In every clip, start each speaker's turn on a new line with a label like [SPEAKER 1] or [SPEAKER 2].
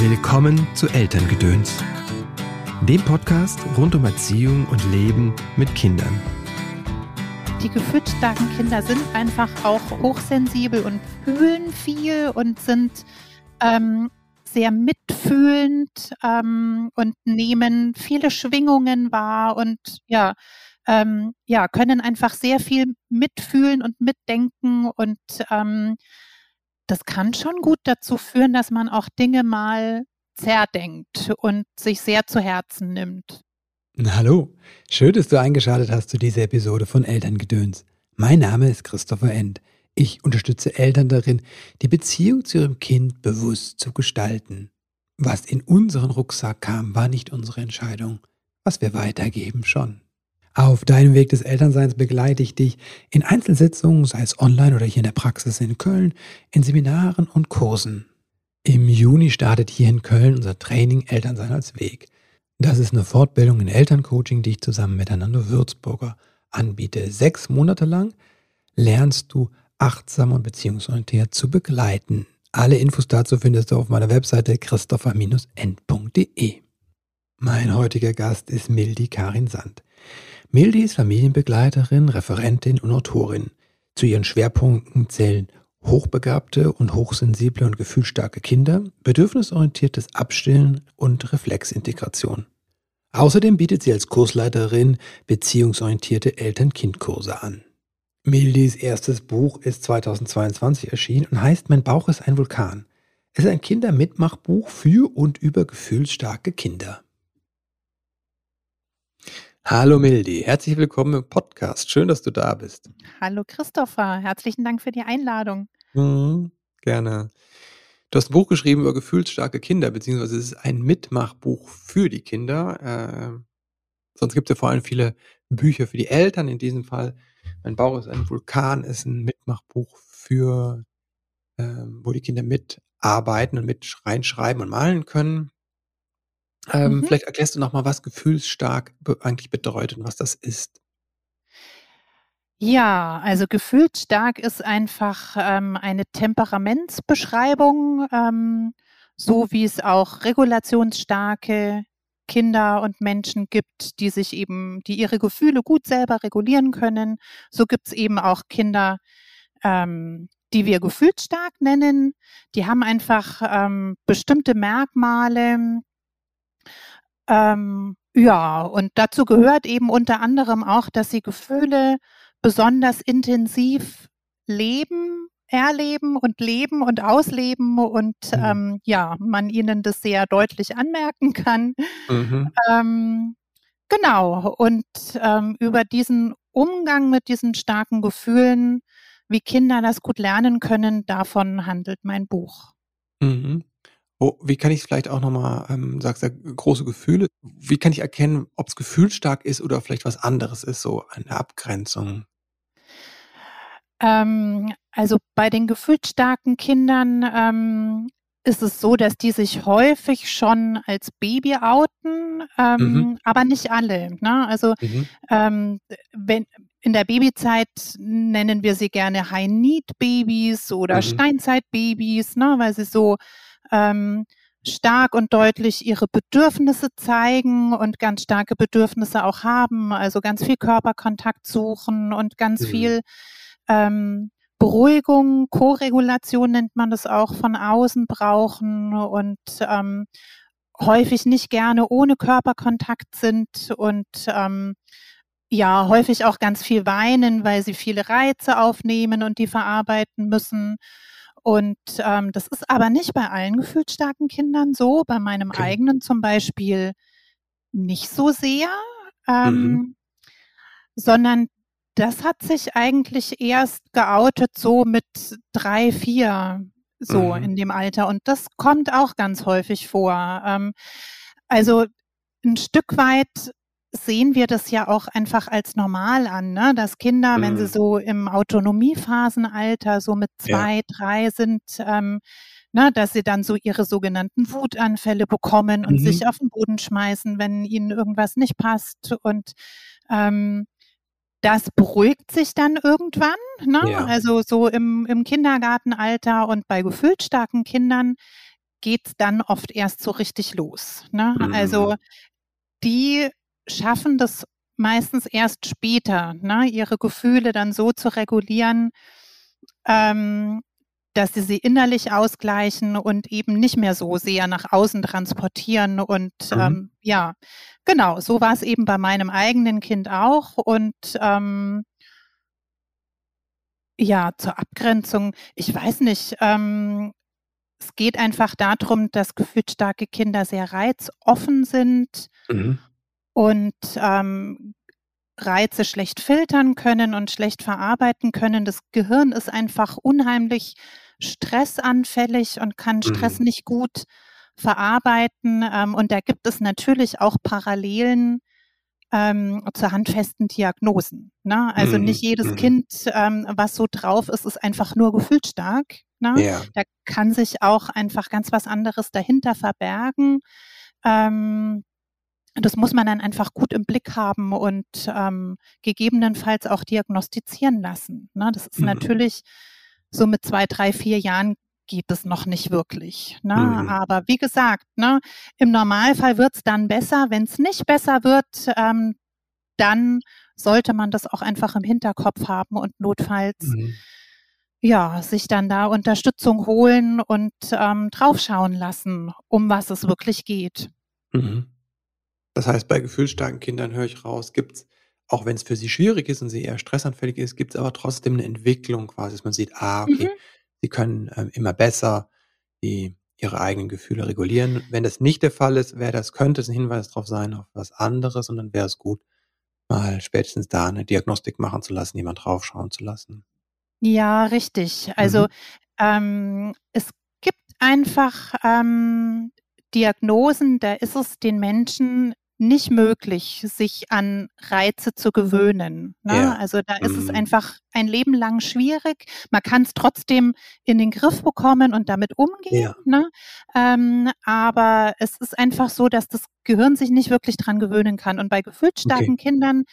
[SPEAKER 1] Willkommen zu Elterngedöns, dem Podcast rund um Erziehung und Leben mit Kindern.
[SPEAKER 2] Die gefühlsstarken Kinder sind einfach auch hochsensibel und fühlen viel und sind ähm, sehr mitfühlend ähm, und nehmen viele Schwingungen wahr und ja, ähm, ja, können einfach sehr viel mitfühlen und mitdenken und ähm, das kann schon gut dazu führen, dass man auch Dinge mal zerdenkt und sich sehr zu Herzen nimmt.
[SPEAKER 3] Hallo, schön, dass du eingeschaltet hast zu dieser Episode von Elterngedöns. Mein Name ist Christopher End. Ich unterstütze Eltern darin, die Beziehung zu ihrem Kind bewusst zu gestalten. Was in unseren Rucksack kam, war nicht unsere Entscheidung. Was wir weitergeben, schon. Auf deinem Weg des Elternseins begleite ich dich in Einzelsitzungen, sei es online oder hier in der Praxis in Köln, in Seminaren und Kursen. Im Juni startet hier in Köln unser Training Elternsein als Weg. Das ist eine Fortbildung in Elterncoaching, die ich zusammen mit Anando Würzburger anbiete. Sechs Monate lang lernst du achtsam und beziehungsorientiert zu begleiten. Alle Infos dazu findest du auf meiner Webseite christopher-end.de. Mein heutiger Gast ist Mildi Karin Sand. Mildi ist Familienbegleiterin, Referentin und Autorin. Zu ihren Schwerpunkten zählen hochbegabte und hochsensible und gefühlsstarke Kinder, bedürfnisorientiertes Abstillen und Reflexintegration. Außerdem bietet sie als Kursleiterin beziehungsorientierte Eltern-Kind-Kurse an. Mildis erstes Buch ist 2022 erschienen und heißt Mein Bauch ist ein Vulkan. Es ist ein Kindermitmachbuch für und über gefühlsstarke Kinder. Hallo Mildi, herzlich willkommen im Podcast. Schön, dass du da bist.
[SPEAKER 2] Hallo Christopher, herzlichen Dank für die Einladung.
[SPEAKER 3] Mhm, gerne. Du hast ein Buch geschrieben über gefühlsstarke Kinder, beziehungsweise es ist ein Mitmachbuch für die Kinder. Äh, sonst gibt es ja vor allem viele Bücher für die Eltern. In diesem Fall, mein Bauch ist ein Vulkan, ist ein Mitmachbuch für, äh, wo die Kinder mitarbeiten und mit reinschreiben und malen können. Ähm, mhm. Vielleicht erklärst du nochmal, was gefühlsstark eigentlich bedeutet und was das ist.
[SPEAKER 2] Ja, also gefühlsstark ist einfach ähm, eine Temperamentsbeschreibung, ähm, so wie es auch regulationsstarke Kinder und Menschen gibt, die sich eben, die ihre Gefühle gut selber regulieren können. So gibt es eben auch Kinder, ähm, die wir gefühlsstark nennen. Die haben einfach ähm, bestimmte Merkmale, ähm, ja, und dazu gehört eben unter anderem auch, dass sie Gefühle besonders intensiv leben, erleben und leben und ausleben und mhm. ähm, ja, man ihnen das sehr deutlich anmerken kann. Mhm. Ähm, genau, und ähm, über diesen Umgang mit diesen starken Gefühlen, wie Kinder das gut lernen können, davon handelt mein Buch.
[SPEAKER 3] Mhm. Oh, wie kann ich vielleicht auch nochmal, ähm, sagst ja, große Gefühle, wie kann ich erkennen, ob es gefühlsstark ist oder vielleicht was anderes ist, so eine Abgrenzung?
[SPEAKER 2] Ähm, also bei den gefühlsstarken Kindern ähm, ist es so, dass die sich häufig schon als Baby outen, ähm, mhm. aber nicht alle. Ne? Also mhm. ähm, wenn, in der Babyzeit nennen wir sie gerne High-Need-Babys oder mhm. Steinzeit-Babys, ne? weil sie so ähm, stark und deutlich ihre Bedürfnisse zeigen und ganz starke Bedürfnisse auch haben, also ganz viel Körperkontakt suchen und ganz mhm. viel ähm, Beruhigung, Koregulation nennt man das auch, von außen brauchen und ähm, häufig nicht gerne ohne Körperkontakt sind und ähm, ja, häufig auch ganz viel weinen, weil sie viele Reize aufnehmen und die verarbeiten müssen. Und ähm, das ist aber nicht bei allen gefühlsstarken Kindern so, bei meinem okay. eigenen zum Beispiel nicht so sehr, ähm, mhm. sondern das hat sich eigentlich erst geoutet so mit drei, vier, so mhm. in dem Alter. Und das kommt auch ganz häufig vor. Ähm, also ein Stück weit sehen wir das ja auch einfach als normal an, ne? dass Kinder, mhm. wenn sie mhm. so im Autonomiephasenalter so mit zwei, ja. drei sind, ähm, ne, dass sie dann so ihre sogenannten Wutanfälle bekommen und mhm. sich auf den Boden schmeißen, wenn ihnen irgendwas nicht passt. Und ähm, das beruhigt sich dann irgendwann, ne? Ja. also so im, im Kindergartenalter und bei gefühlsstarken Kindern geht es dann oft erst so richtig los. Ne? Mhm. Also die schaffen das meistens erst später, ne? ihre Gefühle dann so zu regulieren, ähm, dass sie sie innerlich ausgleichen und eben nicht mehr so sehr nach außen transportieren. Und mhm. ähm, ja, genau, so war es eben bei meinem eigenen Kind auch. Und ähm, ja, zur Abgrenzung, ich weiß nicht, ähm, es geht einfach darum, dass gefühlsstarke Kinder sehr reizoffen sind mhm. Und ähm, Reize schlecht filtern können und schlecht verarbeiten können. Das Gehirn ist einfach unheimlich stressanfällig und kann Stress mhm. nicht gut verarbeiten. Ähm, und da gibt es natürlich auch Parallelen ähm, zu handfesten Diagnosen. Ne? Also mhm. nicht jedes mhm. Kind, ähm, was so drauf ist, ist einfach nur gefühlsstark. Ne? Ja. Da kann sich auch einfach ganz was anderes dahinter verbergen. Ähm, das muss man dann einfach gut im Blick haben und ähm, gegebenenfalls auch diagnostizieren lassen. Ne? Das ist mhm. natürlich so mit zwei, drei, vier Jahren geht es noch nicht wirklich. Ne? Mhm. Aber wie gesagt, ne, im Normalfall wird es dann besser. Wenn es nicht besser wird, ähm, dann sollte man das auch einfach im Hinterkopf haben und notfalls mhm. ja sich dann da Unterstützung holen und ähm, draufschauen lassen, um was es wirklich geht.
[SPEAKER 3] Mhm. Das heißt, bei gefühlsstarken Kindern höre ich raus, gibt es, auch wenn es für sie schwierig ist und sie eher stressanfällig ist, gibt es aber trotzdem eine Entwicklung quasi, dass man sieht, ah, okay, mhm. sie können ähm, immer besser die, ihre eigenen Gefühle regulieren. Wenn das nicht der Fall ist, wäre das, könnte es ein Hinweis darauf sein, auf was anderes und dann wäre es gut, mal spätestens da eine Diagnostik machen zu lassen, jemand draufschauen zu lassen.
[SPEAKER 2] Ja, richtig. Also mhm. ähm, es gibt einfach ähm, Diagnosen, da ist es den Menschen nicht möglich, sich an Reize zu gewöhnen. Ne? Ja. Also da ist mhm. es einfach ein Leben lang schwierig. Man kann es trotzdem in den Griff bekommen und damit umgehen. Ja. Ne? Ähm, aber es ist einfach so, dass das Gehirn sich nicht wirklich dran gewöhnen kann. Und bei gefühlsstarken okay. Kindern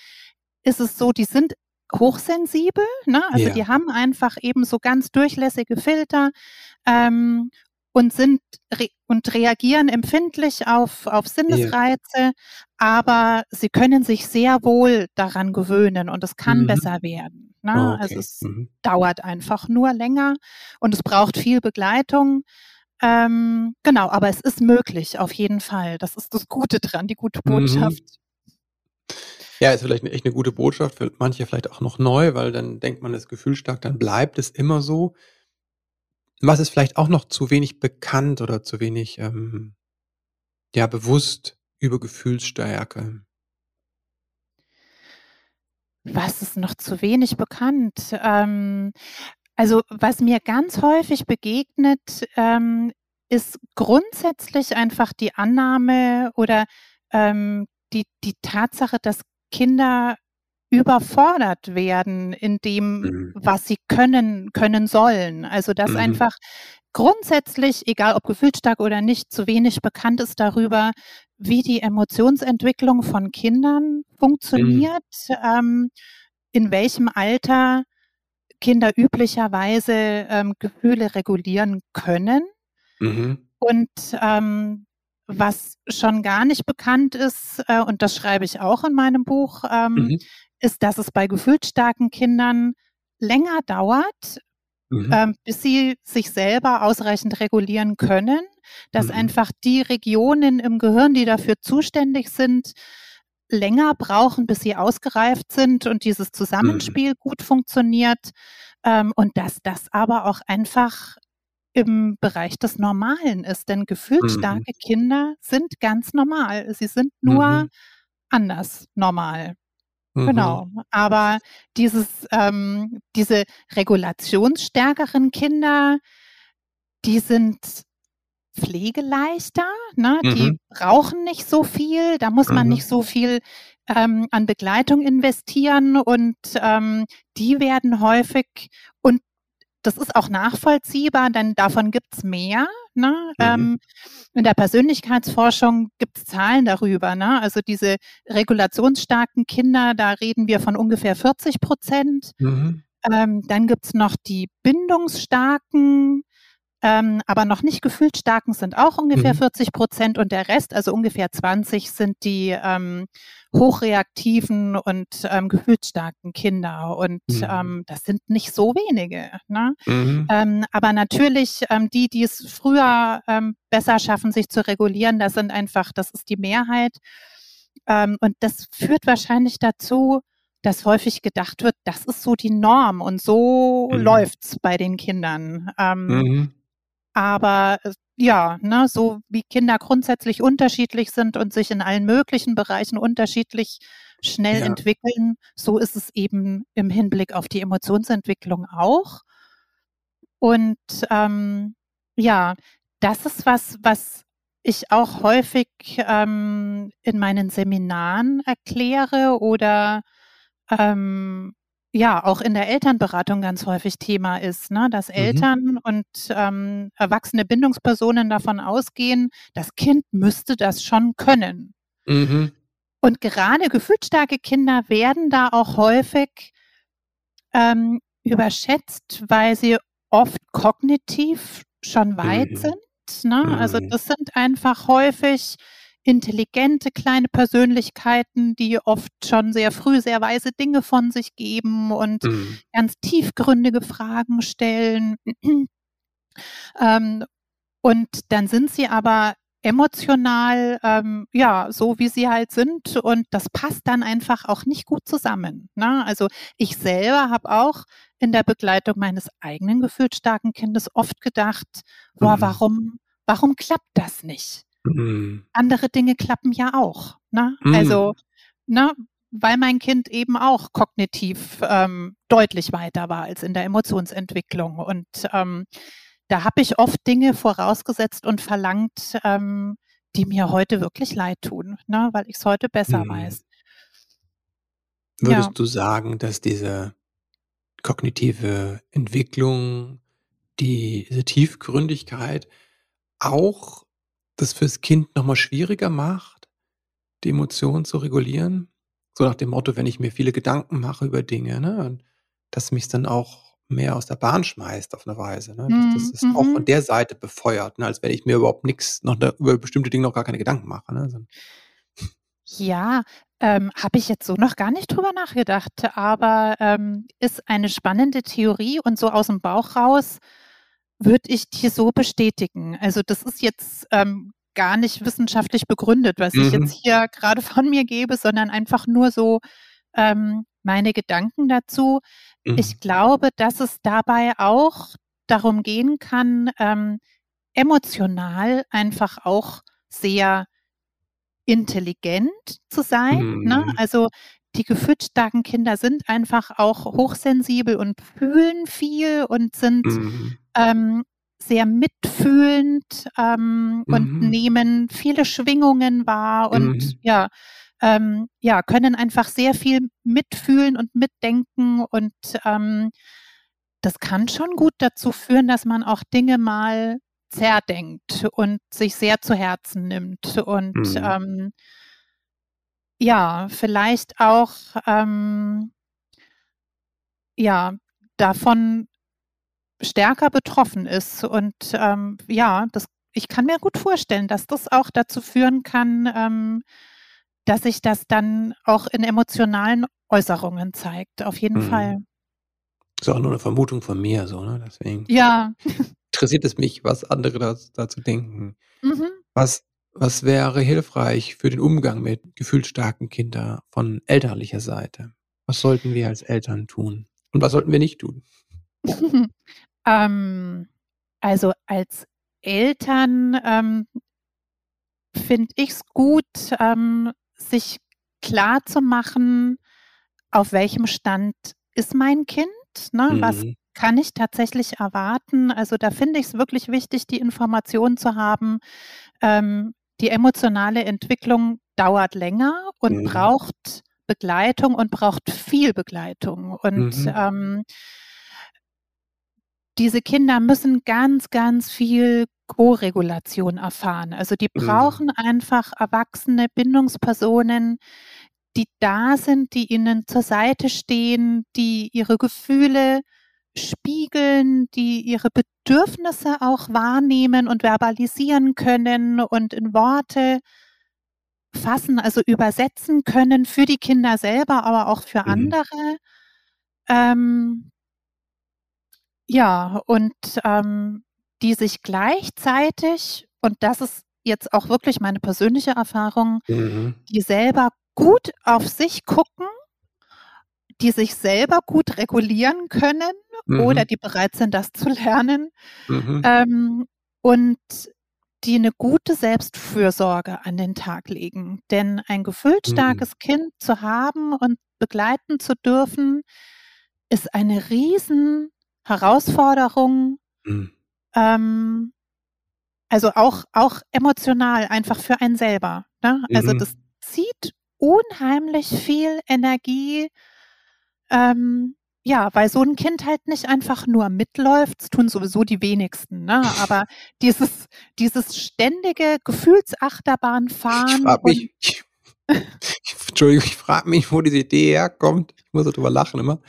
[SPEAKER 2] ist es so, die sind hochsensibel, ne? also ja. die haben einfach eben so ganz durchlässige Filter ähm, und sind re und reagieren empfindlich auf, auf Sinnesreize, ja. aber sie können sich sehr wohl daran gewöhnen und es kann mhm. besser werden. Ne? Oh, okay. Also es mhm. dauert einfach nur länger und es braucht viel Begleitung. Ähm, genau, aber es ist möglich, auf jeden Fall. Das ist das Gute dran, die gute mhm. Botschaft.
[SPEAKER 3] Mhm. Ja, ist vielleicht echt eine gute Botschaft, für manche vielleicht auch noch neu, weil dann denkt man, das Gefühl stark, dann bleibt es immer so. Was ist vielleicht auch noch zu wenig bekannt oder zu wenig, ähm, ja, bewusst über Gefühlsstärke?
[SPEAKER 2] Was ist noch zu wenig bekannt? Ähm, also, was mir ganz häufig begegnet, ähm, ist grundsätzlich einfach die Annahme oder ähm, die, die Tatsache, dass Kinder überfordert werden in dem, mhm. was sie können, können sollen. Also dass mhm. einfach grundsätzlich, egal ob gefühlsstark oder nicht, zu wenig bekannt ist darüber, wie die Emotionsentwicklung von Kindern funktioniert, mhm. ähm, in welchem Alter Kinder üblicherweise ähm, Gefühle regulieren können. Mhm. Und ähm, was schon gar nicht bekannt ist, äh, und das schreibe ich auch in meinem Buch, ähm, mhm ist, dass es bei gefühlsstarken Kindern länger dauert, mhm. ähm, bis sie sich selber ausreichend regulieren können, dass mhm. einfach die Regionen im Gehirn, die dafür zuständig sind, länger brauchen, bis sie ausgereift sind und dieses Zusammenspiel mhm. gut funktioniert ähm, und dass das aber auch einfach im Bereich des Normalen ist. Denn gefühlsstarke mhm. Kinder sind ganz normal. Sie sind nur mhm. anders normal. Mhm. Genau. Aber dieses, ähm, diese regulationsstärkeren Kinder, die sind pflegeleichter, ne? Mhm. die brauchen nicht so viel, da muss man mhm. nicht so viel ähm, an Begleitung investieren und ähm, die werden häufig und das ist auch nachvollziehbar, denn davon gibt es mehr. Ne? Mhm. Ähm, in der Persönlichkeitsforschung gibt es Zahlen darüber. Ne? Also diese regulationsstarken Kinder, da reden wir von ungefähr 40 Prozent. Mhm. Ähm, dann gibt es noch die bindungsstarken ähm, aber noch nicht gefühlt starken sind auch ungefähr mhm. 40 Prozent und der Rest, also ungefähr 20, sind die ähm, hochreaktiven und ähm, gefühlsstarken Kinder. Und mhm. ähm, das sind nicht so wenige. Ne? Mhm. Ähm, aber natürlich, ähm, die, die es früher ähm, besser schaffen, sich zu regulieren, das sind einfach, das ist die Mehrheit. Ähm, und das führt wahrscheinlich dazu, dass häufig gedacht wird, das ist so die Norm und so mhm. läuft's bei den Kindern. Ähm, mhm. Aber äh, ja, ne, so wie Kinder grundsätzlich unterschiedlich sind und sich in allen möglichen Bereichen unterschiedlich schnell ja. entwickeln, so ist es eben im Hinblick auf die Emotionsentwicklung auch. Und ähm, ja, das ist was, was ich auch häufig ähm, in meinen Seminaren erkläre oder ähm, ja auch in der Elternberatung ganz häufig Thema ist, ne? dass mhm. Eltern und ähm, erwachsene Bindungspersonen davon ausgehen, das Kind müsste das schon können. Mhm. Und gerade gefühlsstarke Kinder werden da auch häufig ähm, überschätzt, weil sie oft kognitiv schon weit mhm. sind. Ne? Also mhm. das sind einfach häufig intelligente kleine Persönlichkeiten, die oft schon sehr früh sehr weise Dinge von sich geben und mhm. ganz tiefgründige Fragen stellen. ähm, und dann sind sie aber emotional, ähm, ja, so wie sie halt sind und das passt dann einfach auch nicht gut zusammen. Ne? Also ich selber habe auch in der Begleitung meines eigenen gefühlsstarken Kindes oft gedacht, boah, mhm. warum, warum klappt das nicht? Mhm. Andere Dinge klappen ja auch. Ne? Mhm. Also, ne, weil mein Kind eben auch kognitiv ähm, deutlich weiter war als in der Emotionsentwicklung. Und ähm, da habe ich oft Dinge vorausgesetzt und verlangt, ähm, die mir heute wirklich leid tun, ne, weil ich es heute besser mhm. weiß.
[SPEAKER 3] Würdest ja. du sagen, dass diese kognitive Entwicklung, diese Tiefgründigkeit auch das fürs Kind nochmal schwieriger macht, die Emotionen zu regulieren? So nach dem Motto, wenn ich mir viele Gedanken mache über Dinge, ne, dass mich dann auch mehr aus der Bahn schmeißt auf eine Weise. Ne? Das, das ist mhm. auch von mhm. der Seite befeuert, ne? als wenn ich mir überhaupt nichts, noch da, über bestimmte Dinge noch gar keine Gedanken mache. Ne?
[SPEAKER 2] Ja, ähm, habe ich jetzt so noch gar nicht drüber nachgedacht, aber ähm, ist eine spannende Theorie und so aus dem Bauch raus würde ich dir so bestätigen. Also das ist jetzt ähm, gar nicht wissenschaftlich begründet, was mhm. ich jetzt hier gerade von mir gebe, sondern einfach nur so ähm, meine Gedanken dazu. Mhm. Ich glaube, dass es dabei auch darum gehen kann, ähm, emotional einfach auch sehr intelligent zu sein. Ne? Mhm. Ne? Also die gefühlsstarken Kinder sind einfach auch hochsensibel und fühlen viel und sind mhm. Ähm, sehr mitfühlend ähm, mhm. und nehmen viele Schwingungen wahr und mhm. ja, ähm, ja, können einfach sehr viel mitfühlen und mitdenken und ähm, das kann schon gut dazu führen, dass man auch Dinge mal zerdenkt und sich sehr zu Herzen nimmt und mhm. ähm, ja, vielleicht auch, ähm, ja, davon stärker betroffen ist. Und ähm, ja, das, ich kann mir gut vorstellen, dass das auch dazu führen kann, ähm, dass sich das dann auch in emotionalen Äußerungen zeigt. Auf jeden mhm. Fall.
[SPEAKER 3] Das ist auch nur eine Vermutung von mir, so, ne? Deswegen.
[SPEAKER 2] Ja.
[SPEAKER 3] Interessiert es mich, was andere dazu denken. Mhm. Was was wäre hilfreich für den Umgang mit gefühlsstarken Kindern von elterlicher Seite? Was sollten wir als Eltern tun? Und was sollten wir nicht tun?
[SPEAKER 2] ähm, also als Eltern ähm, finde ich es gut, ähm, sich klar zu machen, auf welchem Stand ist mein Kind, ne? Mhm. was kann ich tatsächlich erwarten. Also da finde ich es wirklich wichtig, die Information zu haben, ähm, die emotionale Entwicklung dauert länger und mhm. braucht Begleitung und braucht viel Begleitung. Und mhm. ähm, diese Kinder müssen ganz, ganz viel Co-Regulation erfahren. Also die mhm. brauchen mhm. einfach erwachsene Bindungspersonen, die da sind, die ihnen zur Seite stehen, die ihre Gefühle spiegeln, die ihre Bedürfnisse auch wahrnehmen und verbalisieren können und in Worte fassen, also übersetzen können für die Kinder selber, aber auch für mhm. andere. Ähm, ja, und ähm, die sich gleichzeitig, und das ist jetzt auch wirklich meine persönliche Erfahrung, mhm. die selber gut auf sich gucken, die sich selber gut regulieren können mhm. oder die bereit sind, das zu lernen mhm. ähm, und die eine gute Selbstfürsorge an den Tag legen. Denn ein starkes mhm. Kind zu haben und begleiten zu dürfen, ist eine riesen Herausforderung. Mhm. Ähm, also auch, auch emotional, einfach für einen selber. Ne? Also mhm. das zieht unheimlich viel Energie. Ähm, ja, weil so ein Kind halt nicht einfach nur mitläuft, das tun sowieso die wenigsten, ne? Aber dieses, dieses ständige Gefühlsachterbahnfahren.
[SPEAKER 3] Ich frage mich, Entschuldigung, ich frage mich, wo diese Idee herkommt. Ich muss darüber lachen immer,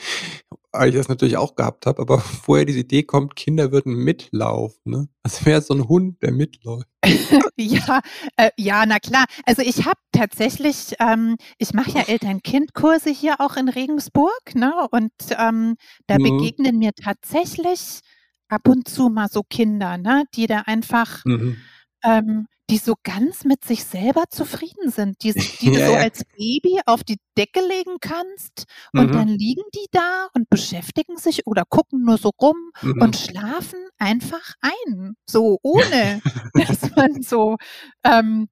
[SPEAKER 3] weil ich das natürlich auch gehabt habe. Aber woher diese Idee kommt, Kinder würden mitlaufen. Ne? Als wäre so ein Hund, der mitläuft.
[SPEAKER 2] ja, äh, ja, na klar. Also ich habe tatsächlich, ähm, ich mache ja Eltern-Kind-Kurse hier auch in Regensburg, ne? Und ähm, da mhm. begegnen mir tatsächlich ab und zu mal so Kinder, ne, die da einfach mhm. ähm, die so ganz mit sich selber zufrieden sind, die, die ja, du so ja. als Baby auf die Decke legen kannst und mhm. dann liegen die da und beschäftigen sich oder gucken nur so rum mhm. und schlafen einfach ein, so ohne, dass man so ähm,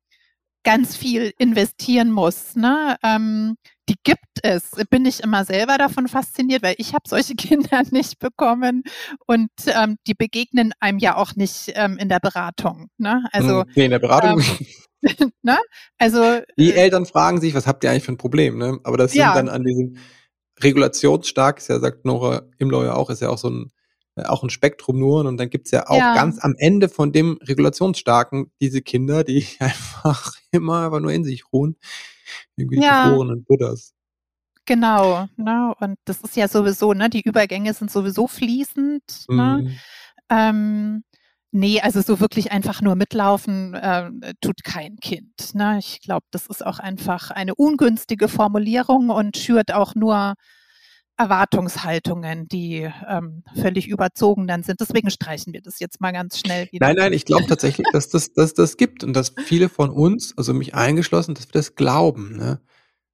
[SPEAKER 2] ganz viel investieren muss. Ne? Ähm, die gibt es. Bin ich immer selber davon fasziniert, weil ich habe solche Kinder nicht bekommen und ähm, die begegnen einem ja auch nicht ähm, in der Beratung. Ne? Also
[SPEAKER 3] hm, nee, in der Beratung.
[SPEAKER 2] Ähm, ne? Also
[SPEAKER 3] die äh, Eltern fragen sich, was habt ihr eigentlich für ein Problem? Ne? Aber das sind ja. dann an diesem regulationsstark, ist ja sagt Nora Imlau ja auch, ist ja auch so ein äh, auch ein Spektrum nur und dann gibt's ja auch ja. ganz am Ende von dem regulationsstarken diese Kinder, die einfach immer aber nur in sich ruhen, irgendwie ja. geborenen Buddhas.
[SPEAKER 2] Genau, ne? Und das ist ja sowieso, ne, die Übergänge sind sowieso fließend, ne? Mhm. Ähm, nee, also so wirklich einfach nur mitlaufen äh, tut kein Kind. Ne? Ich glaube, das ist auch einfach eine ungünstige Formulierung und schürt auch nur Erwartungshaltungen, die ähm, völlig überzogen dann sind. Deswegen streichen wir das jetzt mal ganz schnell
[SPEAKER 3] wieder. Nein, nein, ich glaube tatsächlich, dass das, dass das gibt und dass viele von uns, also mich eingeschlossen, dass wir das glauben. Ne?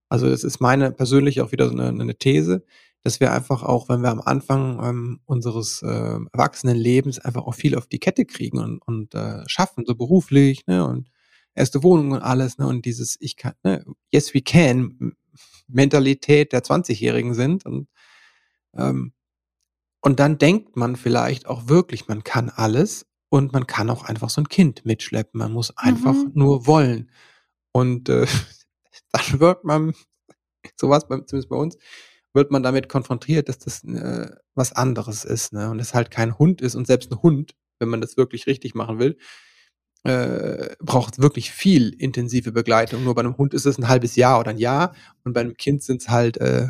[SPEAKER 3] Also das ist meine persönlich auch wieder so eine, eine These, dass wir einfach auch, wenn wir am Anfang ähm, unseres äh, Erwachsenenlebens einfach auch viel auf die Kette kriegen und, und äh, schaffen, so beruflich, ne, und erste Wohnung und alles, ne, und dieses ich kann, ne, yes we can Mentalität der 20-Jährigen sind und ähm, und dann denkt man vielleicht auch wirklich, man kann alles und man kann auch einfach so ein Kind mitschleppen. Man muss einfach mhm. nur wollen. Und äh, dann wird man, sowas, zumindest bei uns, wird man damit konfrontiert, dass das äh, was anderes ist. Ne? Und es halt kein Hund ist. Und selbst ein Hund, wenn man das wirklich richtig machen will, äh, braucht wirklich viel intensive Begleitung. Nur bei einem Hund ist es ein halbes Jahr oder ein Jahr. Und bei einem Kind sind es halt äh,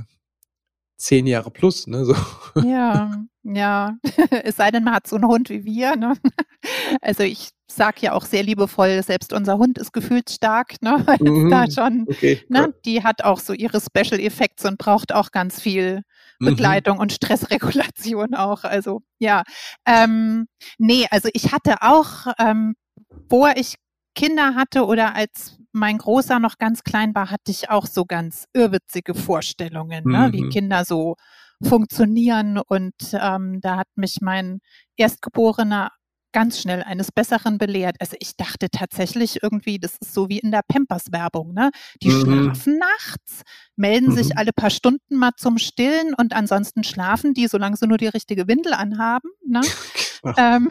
[SPEAKER 3] zehn Jahre plus. Ne? So.
[SPEAKER 2] Ja, ja. es sei denn, man hat so einen Hund wie wir. Ne? Also ich sage ja auch sehr liebevoll, selbst unser Hund ist gefühlt stark, ne? Mhm. da schon, okay, ne? die hat auch so ihre Special Effects und braucht auch ganz viel mhm. Begleitung mhm. und Stressregulation auch. Also ja. Ähm, nee, also ich hatte auch, ähm, bevor ich Kinder hatte oder als mein Großer noch ganz klein war, hatte ich auch so ganz irrwitzige Vorstellungen, mhm. ne? wie mhm. Kinder so funktionieren. Und ähm, da hat mich mein Erstgeborener ganz schnell eines Besseren belehrt. Also ich dachte tatsächlich irgendwie, das ist so wie in der Pampers-Werbung, ne? Die mhm. schlafen nachts, melden mhm. sich alle paar Stunden mal zum Stillen und ansonsten schlafen die, solange sie nur die richtige Windel anhaben. Ne? ähm,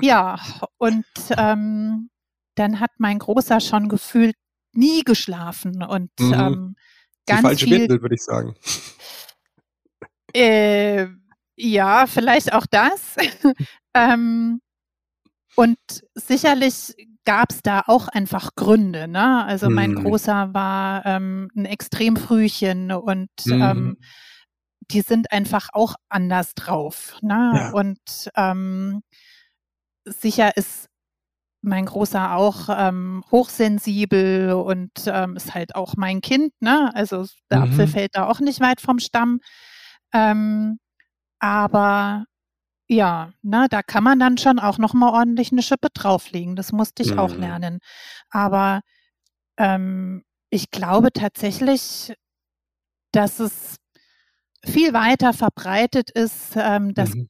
[SPEAKER 2] ja, und ähm, dann hat mein Großer schon gefühlt nie geschlafen und mhm. ähm, ganz die falsche viel,
[SPEAKER 3] Windel, würde ich sagen.
[SPEAKER 2] Äh, ja, vielleicht auch das. Ähm, und sicherlich gab es da auch einfach Gründe. Ne? Also mein mhm. Großer war ähm, ein Extremfrühchen und mhm. ähm, die sind einfach auch anders drauf. Ne? Ja. Und ähm, sicher ist mein Großer auch ähm, hochsensibel und ähm, ist halt auch mein Kind, ne? Also der mhm. Apfel fällt da auch nicht weit vom Stamm. Ähm, aber ja, ne, da kann man dann schon auch noch mal ordentlich eine Schippe drauflegen. Das musste ich mhm. auch lernen. Aber ähm, ich glaube tatsächlich, dass es viel weiter verbreitet ist, ähm, dass mhm.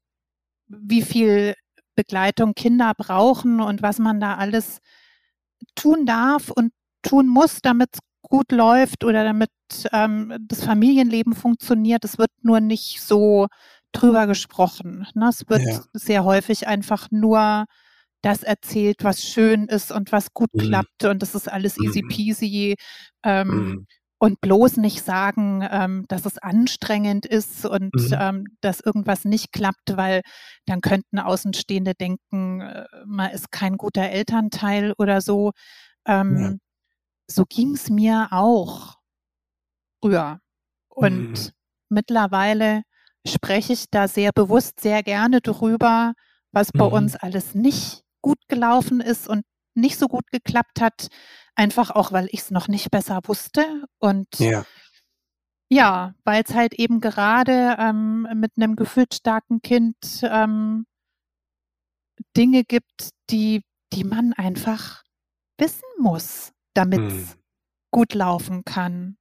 [SPEAKER 2] wie viel Begleitung Kinder brauchen und was man da alles tun darf und tun muss, damit es gut läuft oder damit ähm, das Familienleben funktioniert. Es wird nur nicht so drüber gesprochen. Ne? Es wird ja. sehr häufig einfach nur das erzählt, was schön ist und was gut mhm. klappt und das ist alles easy mhm. peasy. Ähm, mhm und bloß nicht sagen, ähm, dass es anstrengend ist und mhm. ähm, dass irgendwas nicht klappt, weil dann könnten Außenstehende denken, äh, man ist kein guter Elternteil oder so. Ähm, ja. So ging es mir auch früher. Und mhm. mittlerweile spreche ich da sehr bewusst, sehr gerne drüber, was bei mhm. uns alles nicht gut gelaufen ist und nicht so gut geklappt hat, einfach auch, weil ich es noch nicht besser wusste und ja, ja weil es halt eben gerade ähm, mit einem gefühlsstarken Kind ähm, Dinge gibt, die, die man einfach wissen muss, damit es hm. gut laufen kann.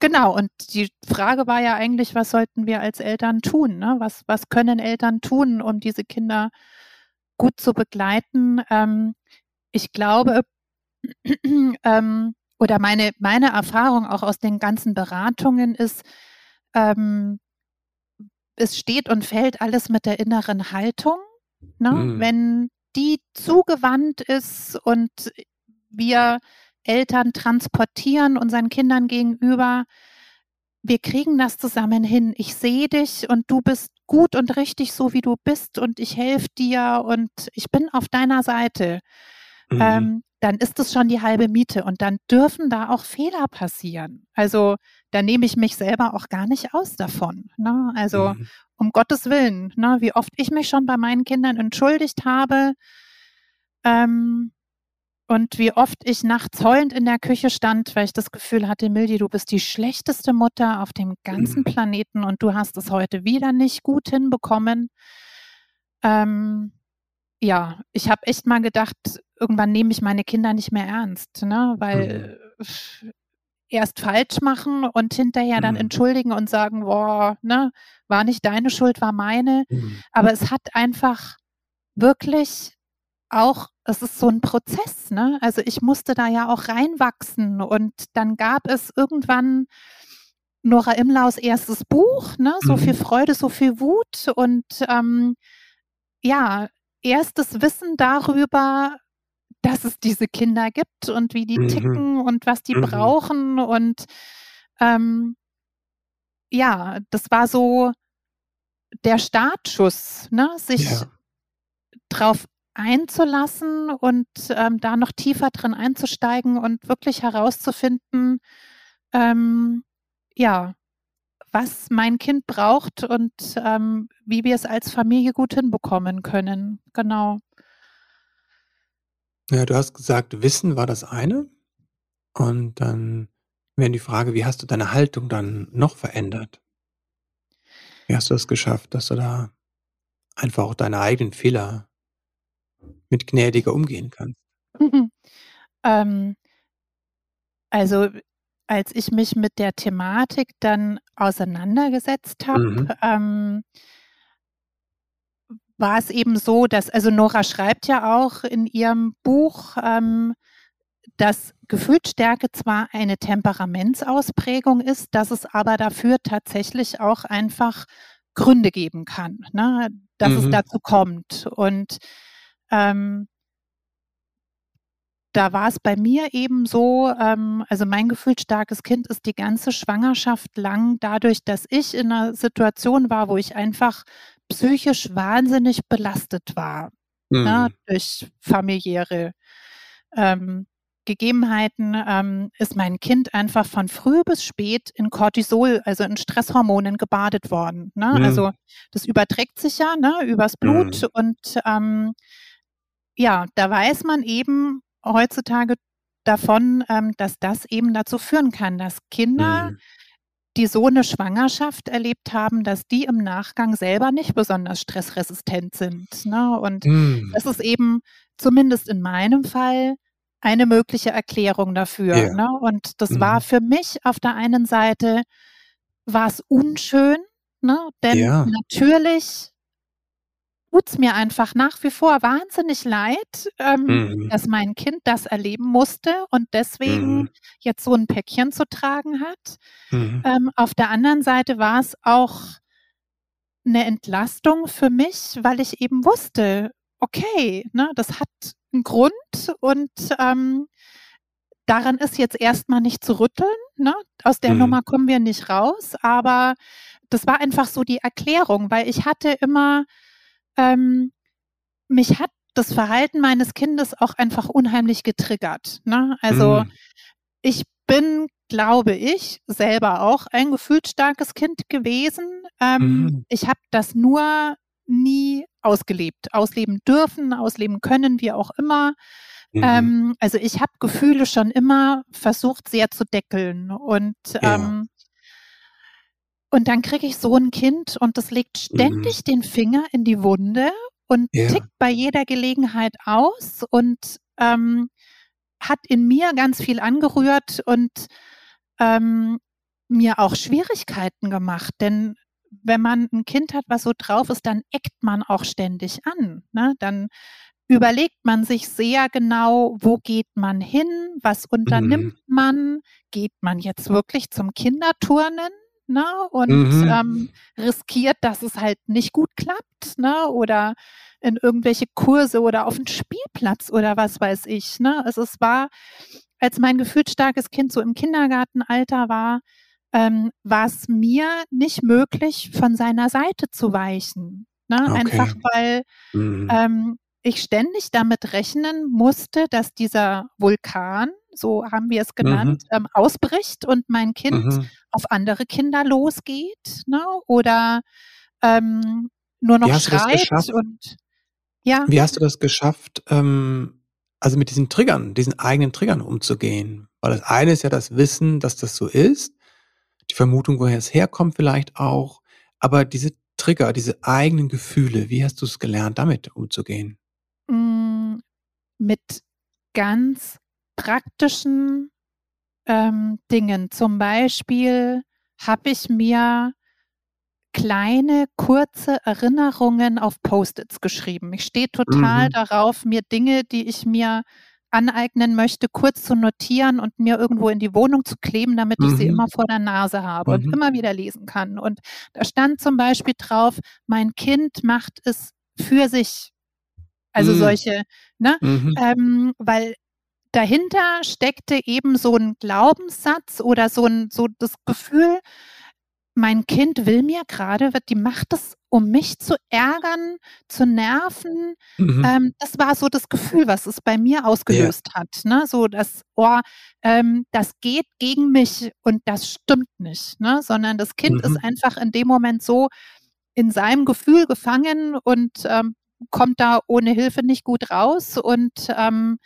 [SPEAKER 2] Genau, und die Frage war ja eigentlich, was sollten wir als Eltern tun? Ne? Was, was können Eltern tun, um diese Kinder gut zu begleiten? Ähm, ich glaube, ähm, oder meine, meine Erfahrung auch aus den ganzen Beratungen ist, ähm, es steht und fällt alles mit der inneren Haltung. Ne? Mhm. Wenn die zugewandt ist und wir Eltern transportieren unseren Kindern gegenüber, wir kriegen das zusammen hin. Ich sehe dich und du bist gut und richtig so, wie du bist und ich helfe dir und ich bin auf deiner Seite. Mhm. Ähm, dann ist es schon die halbe Miete und dann dürfen da auch Fehler passieren. Also da nehme ich mich selber auch gar nicht aus davon. Ne? Also mhm. um Gottes Willen, ne? wie oft ich mich schon bei meinen Kindern entschuldigt habe ähm, und wie oft ich nachts heulend in der Küche stand, weil ich das Gefühl hatte, Mildi, du bist die schlechteste Mutter auf dem ganzen mhm. Planeten und du hast es heute wieder nicht gut hinbekommen. Ähm, ja, ich habe echt mal gedacht, irgendwann nehme ich meine Kinder nicht mehr ernst, ne? weil mhm. erst falsch machen und hinterher dann mhm. entschuldigen und sagen, boah, ne, war nicht deine Schuld, war meine. Mhm. Aber es hat einfach wirklich auch, es ist so ein Prozess, ne? Also ich musste da ja auch reinwachsen und dann gab es irgendwann Nora Imlaus erstes Buch, ne? So viel mhm. Freude, so viel Wut und ähm, ja, erstes Wissen darüber, dass es diese Kinder gibt und wie die mhm. ticken und was die mhm. brauchen. Und ähm, ja, das war so der Startschuss, ne? sich ja. drauf einzulassen und ähm, da noch tiefer drin einzusteigen und wirklich herauszufinden, ähm, ja, was mein Kind braucht und ähm, wie wir es als Familie gut hinbekommen können. Genau.
[SPEAKER 3] Ja, du hast gesagt, Wissen war das eine. Und dann wäre die Frage, wie hast du deine Haltung dann noch verändert? Wie hast du es geschafft, dass du da einfach auch deine eigenen Fehler mit gnädiger umgehen kannst?
[SPEAKER 2] Ähm, also als ich mich mit der Thematik dann auseinandergesetzt habe, mhm. ähm, war es eben so, dass, also Nora schreibt ja auch in ihrem Buch, ähm, dass Gefühlsstärke zwar eine Temperamentsausprägung ist, dass es aber dafür tatsächlich auch einfach Gründe geben kann, ne, dass mhm. es dazu kommt. Und ähm, da war es bei mir eben so, ähm, also mein gefühlsstarkes Kind ist die ganze Schwangerschaft lang dadurch, dass ich in einer Situation war, wo ich einfach psychisch wahnsinnig belastet war, ne, mhm. ne, durch familiäre ähm, Gegebenheiten ähm, ist mein Kind einfach von früh bis spät in Cortisol, also in Stresshormonen gebadet worden. Ne? Mhm. Also das überträgt sich ja ne, übers Blut mhm. und ähm, ja, da weiß man eben heutzutage davon, ähm, dass das eben dazu führen kann, dass Kinder, mhm. die so eine Schwangerschaft erlebt haben, dass die im Nachgang selber nicht besonders stressresistent sind. Ne? Und mhm. das ist eben zumindest in meinem Fall eine mögliche Erklärung dafür. Ja. Ne? Und das mhm. war für mich auf der einen Seite war es unschön, ne? denn ja. natürlich tut es mir einfach nach wie vor wahnsinnig leid, ähm, mhm. dass mein Kind das erleben musste und deswegen mhm. jetzt so ein Päckchen zu tragen hat. Mhm. Ähm, auf der anderen Seite war es auch eine Entlastung für mich, weil ich eben wusste, okay, ne, das hat einen Grund und ähm, daran ist jetzt erstmal nicht zu rütteln. Ne? Aus der mhm. Nummer kommen wir nicht raus, aber das war einfach so die Erklärung, weil ich hatte immer, ähm, mich hat das Verhalten meines Kindes auch einfach unheimlich getriggert. Ne? Also mhm. ich bin, glaube ich, selber auch ein gefühlsstarkes Kind gewesen. Ähm, mhm. Ich habe das nur nie ausgelebt, ausleben dürfen, ausleben können, wie auch immer. Mhm. Ähm, also ich habe Gefühle schon immer versucht sehr zu deckeln und ja. ähm, und dann kriege ich so ein Kind und das legt ständig mhm. den Finger in die Wunde und ja. tickt bei jeder Gelegenheit aus und ähm, hat in mir ganz viel angerührt und ähm, mir auch Schwierigkeiten gemacht, denn wenn man ein Kind hat, was so drauf ist, dann eckt man auch ständig an. Ne? Dann überlegt man sich sehr genau, wo geht man hin, was unternimmt mhm. man, geht man jetzt wirklich zum Kinderturnen ne? und mhm. ähm, riskiert, dass es halt nicht gut klappt ne? oder in irgendwelche Kurse oder auf den Spielplatz oder was weiß ich. Ne? Also es war, als mein gefühlsstarkes Kind so im Kindergartenalter war, ähm, war es mir nicht möglich, von seiner Seite zu weichen. Ne? Okay. Einfach weil mhm. ähm, ich ständig damit rechnen musste, dass dieser Vulkan, so haben wir es genannt, mhm. ähm, ausbricht und mein Kind mhm. auf andere Kinder losgeht ne? oder ähm, nur noch schreit und
[SPEAKER 3] ja. Wie hast du das geschafft, ähm, also mit diesen Triggern, diesen eigenen Triggern umzugehen? Weil das eine ist ja das Wissen, dass das so ist die Vermutung, woher es herkommt vielleicht auch. Aber diese Trigger, diese eigenen Gefühle, wie hast du es gelernt, damit umzugehen?
[SPEAKER 2] Mit ganz praktischen ähm, Dingen. Zum Beispiel habe ich mir kleine, kurze Erinnerungen auf Post-its geschrieben. Ich stehe total mhm. darauf, mir Dinge, die ich mir aneignen möchte, kurz zu notieren und mir irgendwo in die Wohnung zu kleben, damit ich sie mhm. immer vor der Nase habe mhm. und immer wieder lesen kann. Und da stand zum Beispiel drauf, mein Kind macht es für sich. Also mhm. solche, ne? Mhm. Ähm, weil dahinter steckte eben so ein Glaubenssatz oder so ein, so das Gefühl, mein Kind will mir gerade, die macht es, um mich zu ärgern, zu nerven. Mhm. Ähm, das war so das Gefühl, was es bei mir ausgelöst ja. hat. Ne? So das, oh, ähm, das geht gegen mich und das stimmt nicht, ne? sondern das Kind mhm. ist einfach in dem Moment so in seinem Gefühl gefangen und ähm, kommt da ohne Hilfe nicht gut raus und ähm,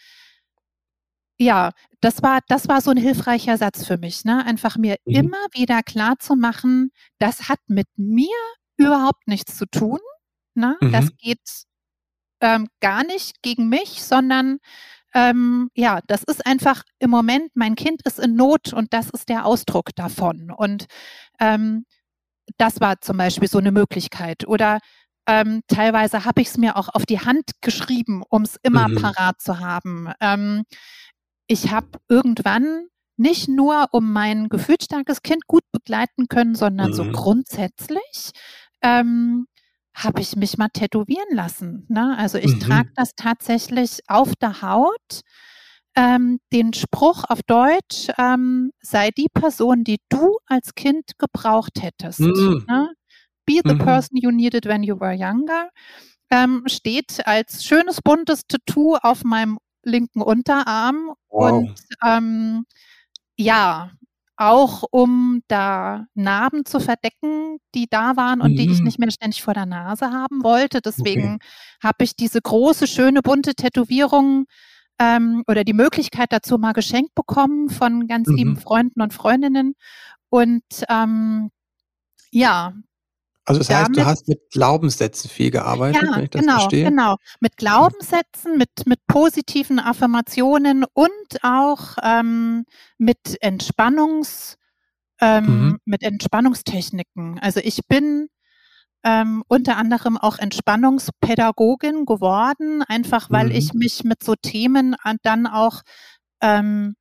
[SPEAKER 2] ja, das war, das war so ein hilfreicher Satz für mich, ne? Einfach mir mhm. immer wieder klar zu machen, das hat mit mir überhaupt nichts zu tun. Ne? Mhm. Das geht ähm, gar nicht gegen mich, sondern ähm, ja, das ist einfach im Moment, mein Kind ist in Not und das ist der Ausdruck davon. Und ähm, das war zum Beispiel so eine Möglichkeit. Oder ähm, teilweise habe ich es mir auch auf die Hand geschrieben, um es immer mhm. parat zu haben. Ähm, ich habe irgendwann nicht nur, um mein gefühlsstarkes Kind gut begleiten können, sondern mhm. so grundsätzlich ähm, habe ich mich mal tätowieren lassen. Ne? Also ich mhm. trage das tatsächlich auf der Haut. Ähm, den Spruch auf Deutsch, ähm, sei die Person, die du als Kind gebraucht hättest. Mhm. Ne? Be the mhm. person you needed when you were younger. Ähm, steht als schönes buntes Tattoo auf meinem linken Unterarm Wow. Und ähm, ja, auch um da Narben zu verdecken, die da waren und mhm. die ich mhm. nicht mehr ständig vor der Nase haben wollte. Deswegen okay. habe ich diese große, schöne, bunte Tätowierung ähm, oder die Möglichkeit dazu mal geschenkt bekommen von ganz mhm. lieben Freunden und Freundinnen. Und ähm, ja,
[SPEAKER 3] also das heißt, du hast mit Glaubenssätzen viel gearbeitet,
[SPEAKER 2] ja,
[SPEAKER 3] wenn ich das
[SPEAKER 2] genau,
[SPEAKER 3] verstehe?
[SPEAKER 2] genau. Mit Glaubenssätzen, mit, mit positiven Affirmationen und auch ähm, mit Entspannungs, ähm, mhm. mit Entspannungstechniken. Also ich bin ähm, unter anderem auch Entspannungspädagogin geworden, einfach weil mhm. ich mich mit so Themen dann auch ähm,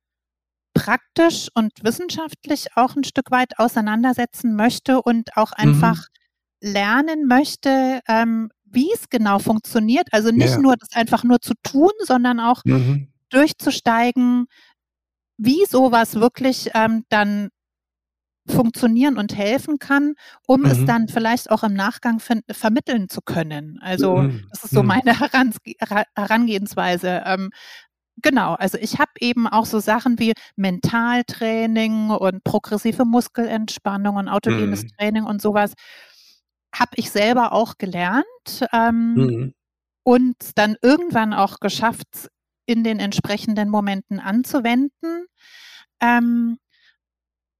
[SPEAKER 2] praktisch und wissenschaftlich auch ein Stück weit auseinandersetzen möchte und auch einfach mhm lernen möchte, ähm, wie es genau funktioniert. Also nicht ja. nur das einfach nur zu tun, sondern auch mhm. durchzusteigen, wie sowas wirklich ähm, dann funktionieren und helfen kann, um mhm. es dann vielleicht auch im Nachgang vermitteln zu können. Also mhm. das ist so mhm. meine Herans Herangehensweise. Ähm, genau, also ich habe eben auch so Sachen wie Mentaltraining und progressive Muskelentspannung und autogenes mhm. Training und sowas habe ich selber auch gelernt ähm, mhm. und dann irgendwann auch geschafft, in den entsprechenden Momenten anzuwenden. Ähm,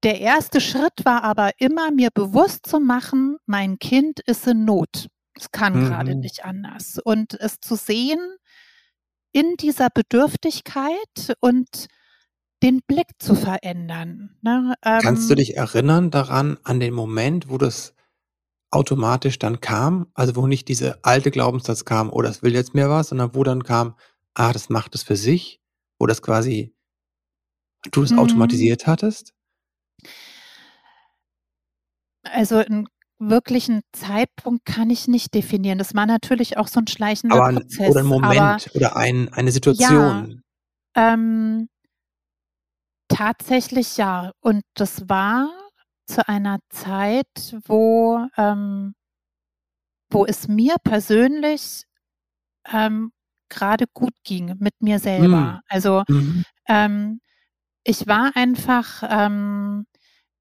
[SPEAKER 2] der erste Schritt war aber immer, mir bewusst zu machen, mein Kind ist in Not. Es kann mhm. gerade nicht anders. Und es zu sehen in dieser Bedürftigkeit und den Blick zu verändern.
[SPEAKER 3] Ne? Ähm, Kannst du ähm dich erinnern daran, an den Moment, wo das automatisch dann kam, also wo nicht diese alte Glaubenssatz kam, oh, das will jetzt mehr was, sondern wo dann kam, ah, das macht es für sich, wo das quasi, du das mhm. automatisiert hattest?
[SPEAKER 2] Also einen wirklichen Zeitpunkt kann ich nicht definieren. Das war natürlich auch so ein schleichender
[SPEAKER 3] aber ein,
[SPEAKER 2] Prozess.
[SPEAKER 3] Oder ein Moment aber, oder ein, eine Situation.
[SPEAKER 2] Ja, ähm, tatsächlich ja. Und das war zu einer Zeit, wo, ähm, wo es mir persönlich ähm, gerade gut ging mit mir selber. Mhm. Also mhm. ähm, ich war einfach ähm,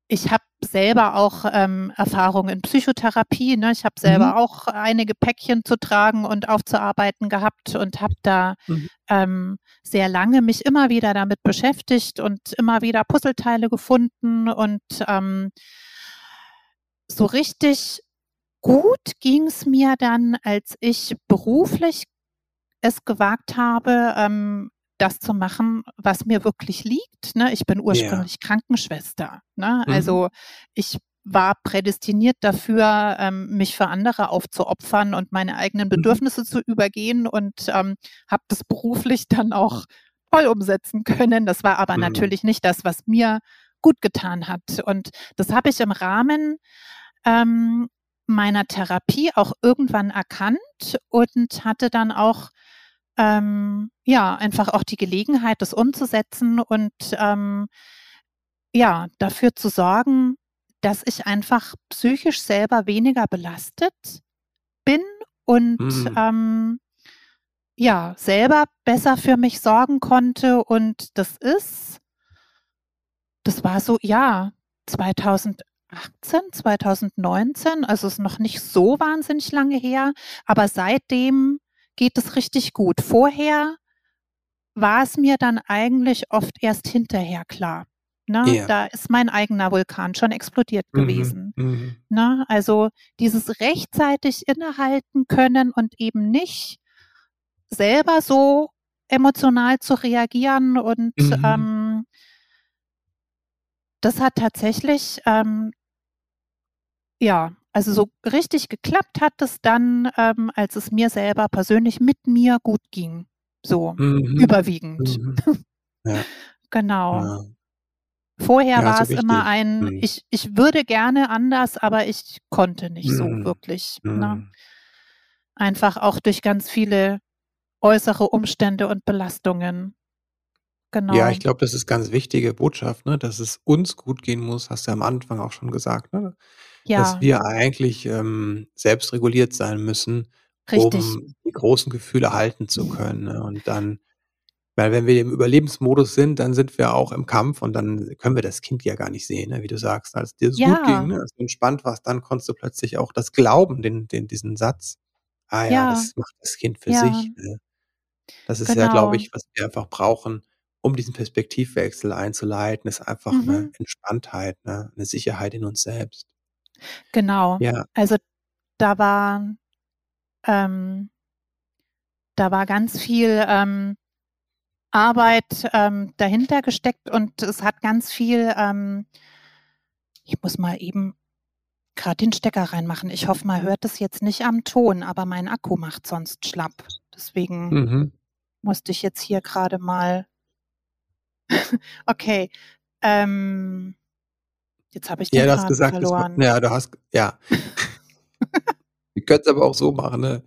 [SPEAKER 2] ich habe selber auch ähm, Erfahrung in Psychotherapie. Ne? Ich habe selber mhm. auch einige Päckchen zu tragen und aufzuarbeiten gehabt und habe da mhm. ähm, sehr lange mich immer wieder damit beschäftigt und immer wieder Puzzleteile gefunden und ähm, so richtig gut ging es mir dann, als ich beruflich es gewagt habe, ähm, das zu machen, was mir wirklich liegt. Ne? Ich bin ursprünglich ja. Krankenschwester. Ne? Mhm. Also ich war prädestiniert dafür, ähm, mich für andere aufzuopfern und meine eigenen mhm. Bedürfnisse mhm. zu übergehen und ähm, habe das beruflich dann auch voll umsetzen können. Das war aber mhm. natürlich nicht das, was mir gut getan hat. Und das habe ich im Rahmen ähm, meiner Therapie auch irgendwann erkannt und hatte dann auch ähm, ja, einfach auch die Gelegenheit, das umzusetzen und ähm, ja, dafür zu sorgen, dass ich einfach psychisch selber weniger belastet bin und mhm. ähm, ja, selber besser für mich sorgen konnte. Und das ist, das war so, ja, 2018, 2019, also ist noch nicht so wahnsinnig lange her, aber seitdem geht es richtig gut. Vorher war es mir dann eigentlich oft erst hinterher klar. Ne? Yeah. Da ist mein eigener Vulkan schon explodiert mhm, gewesen. Mhm. Ne? Also dieses rechtzeitig innehalten können und eben nicht selber so emotional zu reagieren und mhm. ähm, das hat tatsächlich ähm, ja also so richtig geklappt hat es dann, ähm, als es mir selber persönlich mit mir gut ging. So mhm. überwiegend. Mhm. Ja. genau. Ja. Vorher ja, war es immer ein, mhm. ich, ich würde gerne anders, aber ich konnte nicht so mhm. wirklich. Ne? Mhm. Einfach auch durch ganz viele äußere Umstände und Belastungen.
[SPEAKER 3] Genau. Ja, ich glaube, das ist ganz wichtige Botschaft, ne? dass es uns gut gehen muss, hast du am Anfang auch schon gesagt. Ne? Dass wir eigentlich ähm, selbst reguliert sein müssen, Richtig. um die großen Gefühle halten zu können. Ne? Und dann, Weil wenn wir im Überlebensmodus sind, dann sind wir auch im Kampf und dann können wir das Kind ja gar nicht sehen, ne? wie du sagst. Als dir es gut ging, ne? als du entspannt warst, dann konntest du plötzlich auch das glauben, den, den, diesen Satz. Ah ja,
[SPEAKER 2] Ja,
[SPEAKER 3] das macht das Kind für
[SPEAKER 2] ja,
[SPEAKER 3] sich. Ne? Das ist ja, glaube
[SPEAKER 2] genau.
[SPEAKER 3] ich, was wir einfach brauchen, um diesen Perspektivwechsel einzuleiten, ist einfach eine
[SPEAKER 2] Mhm.
[SPEAKER 3] Entspanntheit, ne? eine Sicherheit in uns selbst.
[SPEAKER 2] Genau.
[SPEAKER 3] Ja.
[SPEAKER 2] Also da war, ähm, da war ganz viel ähm, Arbeit ähm, dahinter gesteckt und es hat ganz viel, ähm, ich muss mal eben gerade den Stecker reinmachen. Ich hoffe, man hört es jetzt nicht am Ton, aber mein Akku macht sonst schlapp. Deswegen
[SPEAKER 3] Mhm.
[SPEAKER 2] musste ich jetzt hier gerade mal. okay. Ähm, jetzt habe ich den
[SPEAKER 3] Ja, du hast
[SPEAKER 2] Faden
[SPEAKER 3] gesagt,
[SPEAKER 2] verloren.
[SPEAKER 3] ja, du hast, ja. Wir können es aber auch so machen, ne?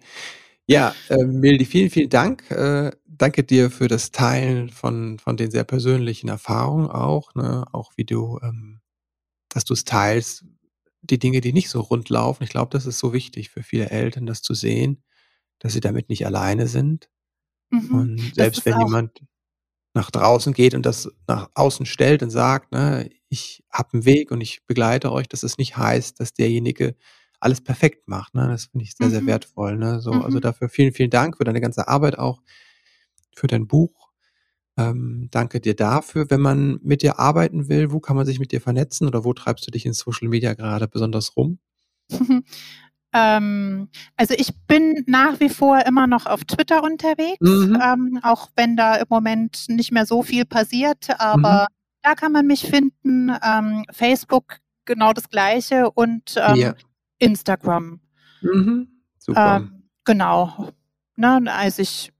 [SPEAKER 3] Ja, äh, Mildi, vielen, vielen Dank. Äh, danke dir für das Teilen von, von den sehr persönlichen Erfahrungen auch, ne? Auch wie du, ähm, dass du es teilst, die Dinge, die nicht so rund laufen. Ich glaube, das ist so wichtig für viele Eltern, das zu sehen, dass sie damit nicht alleine sind.
[SPEAKER 2] Mhm.
[SPEAKER 3] Und
[SPEAKER 2] Das
[SPEAKER 3] selbst wenn jemand nach draußen geht und das nach außen stellt und sagt, ne, ich habe einen Weg und ich begleite euch, dass es nicht heißt, dass derjenige alles perfekt macht. Ne? Das finde ich sehr, sehr
[SPEAKER 2] mhm,
[SPEAKER 3] wertvoll. Ne? So, also
[SPEAKER 2] mhm.
[SPEAKER 3] dafür vielen, vielen Dank für deine ganze Arbeit auch, für dein Buch. Ähm, danke dir dafür. Wenn man mit dir arbeiten will, wo kann man sich mit dir vernetzen oder wo treibst du dich in Social Media gerade besonders rum?
[SPEAKER 2] Ähm, also ich bin nach wie vor immer noch auf Twitter unterwegs,
[SPEAKER 3] Mhm.
[SPEAKER 2] ähm, auch wenn da im Moment nicht mehr so viel passiert,
[SPEAKER 3] Mhm.
[SPEAKER 2] aber da kann man mich finden. Ähm, Facebook genau das gleiche und ähm,
[SPEAKER 3] Ja.
[SPEAKER 2] Instagram.
[SPEAKER 3] Mhm. Super.
[SPEAKER 2] Ähm, genau. Ne, also ich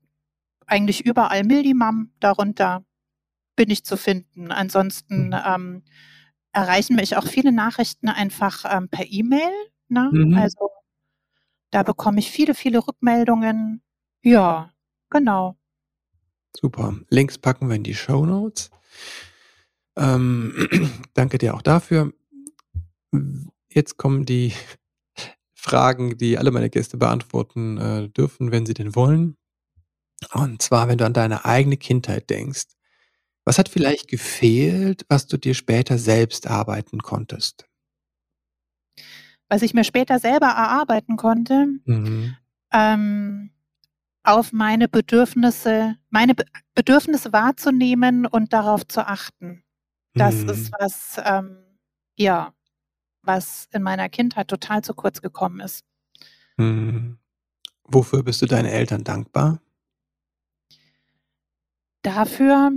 [SPEAKER 2] eigentlich überall Mildimam, darunter bin ich zu finden. Ansonsten
[SPEAKER 3] Mhm.
[SPEAKER 2] ähm, erreichen mich auch viele Nachrichten einfach per E-Mail. Ne?
[SPEAKER 3] Mhm.
[SPEAKER 2] Also da bekomme ich viele, viele Rückmeldungen. Ja, genau.
[SPEAKER 3] Super. Links packen wir in die Show Notes. Ähm, danke dir auch dafür. Jetzt kommen die Fragen, die alle meine Gäste beantworten äh, dürfen, wenn sie denn wollen. Und zwar, wenn du an deine eigene Kindheit denkst. Was hat vielleicht gefehlt, was du dir später selbst arbeiten konntest?
[SPEAKER 2] Was ich mir später selber erarbeiten konnte,
[SPEAKER 3] Mhm.
[SPEAKER 2] ähm, auf meine Bedürfnisse, meine Be Bedürfnisse wahrzunehmen und darauf zu achten. Das ist
[SPEAKER 3] Mhm.
[SPEAKER 2] was, ähm, ja, was in meiner Kindheit total zu kurz gekommen ist.
[SPEAKER 3] Mhm. Wofür bist du deinen Eltern dankbar?
[SPEAKER 2] Dafür,